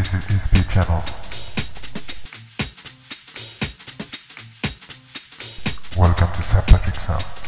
This is ESP channel. Welcome to St.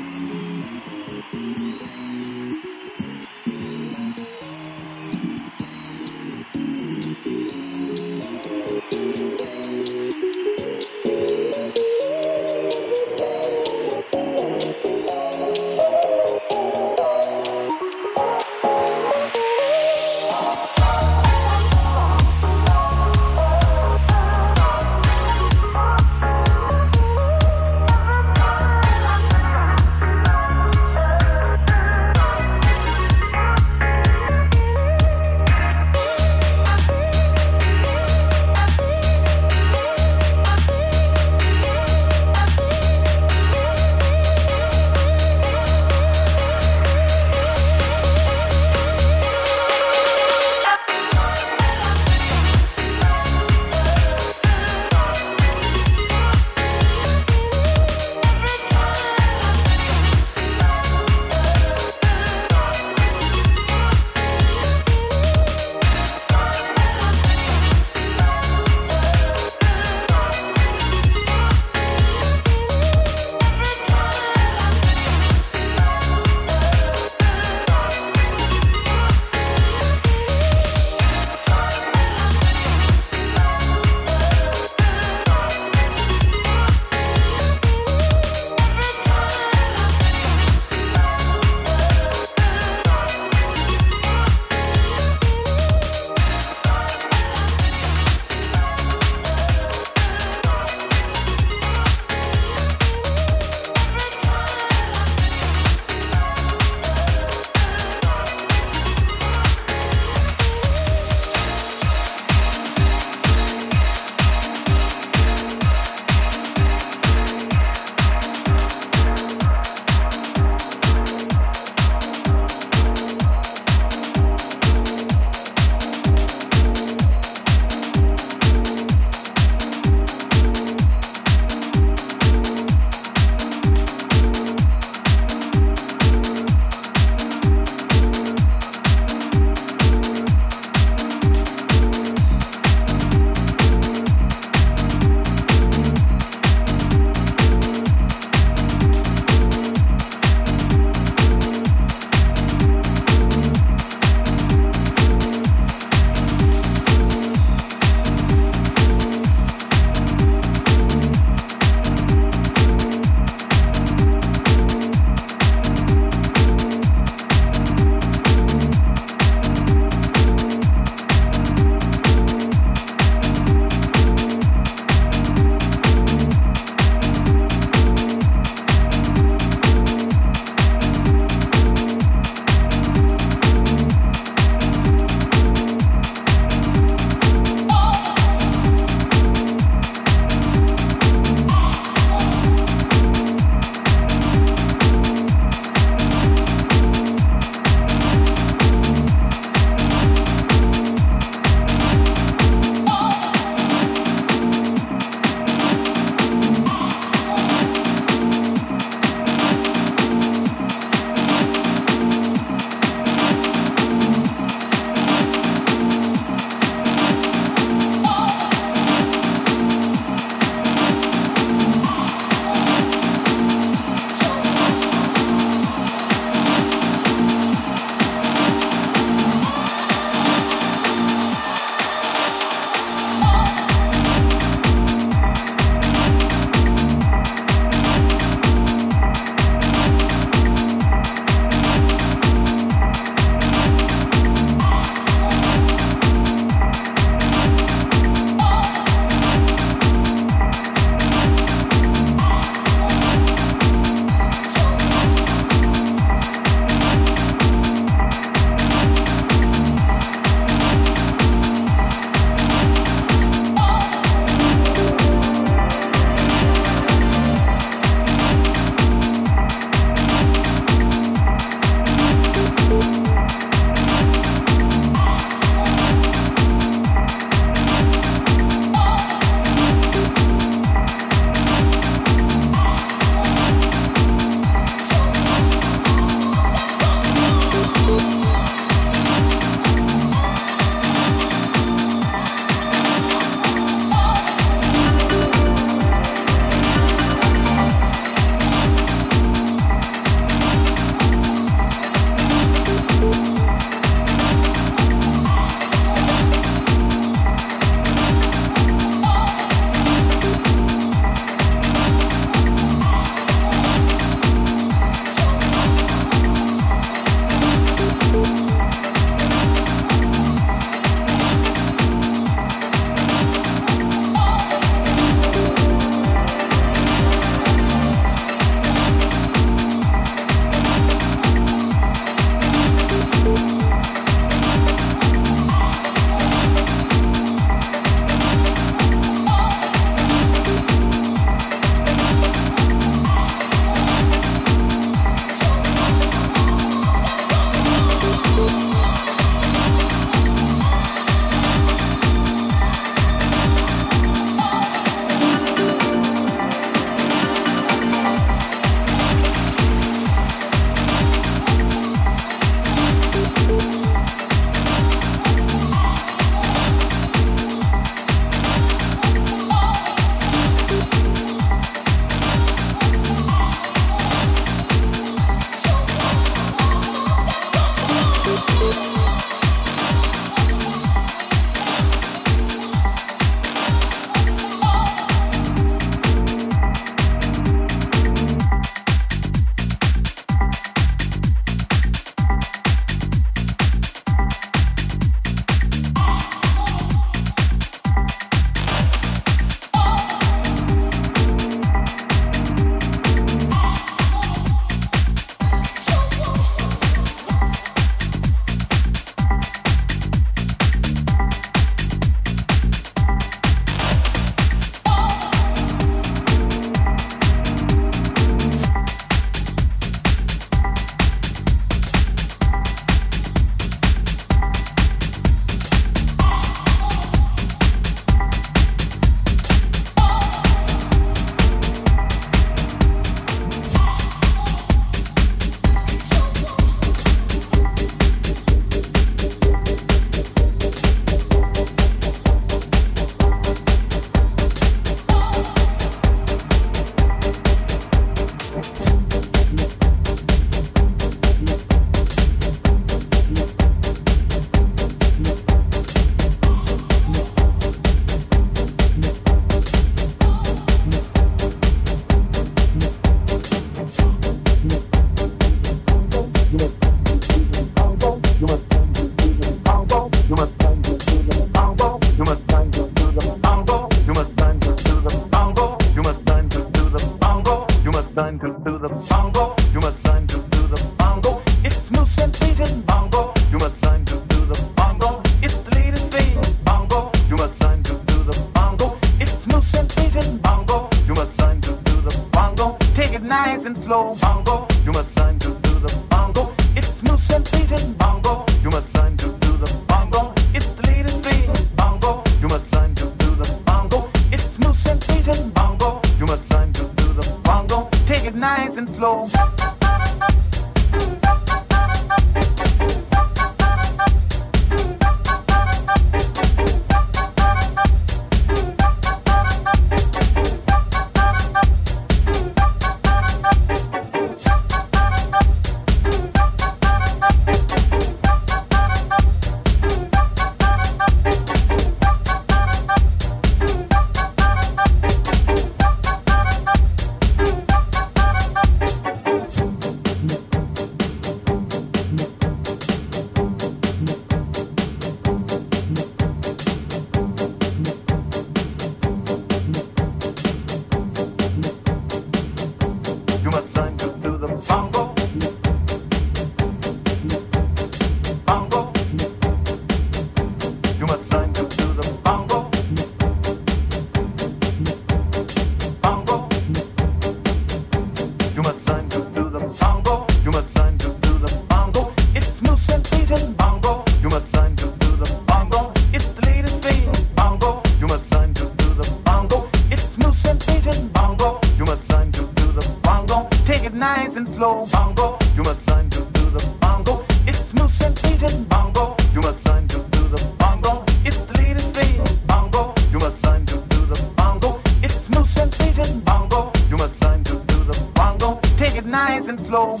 Take it nice and slow.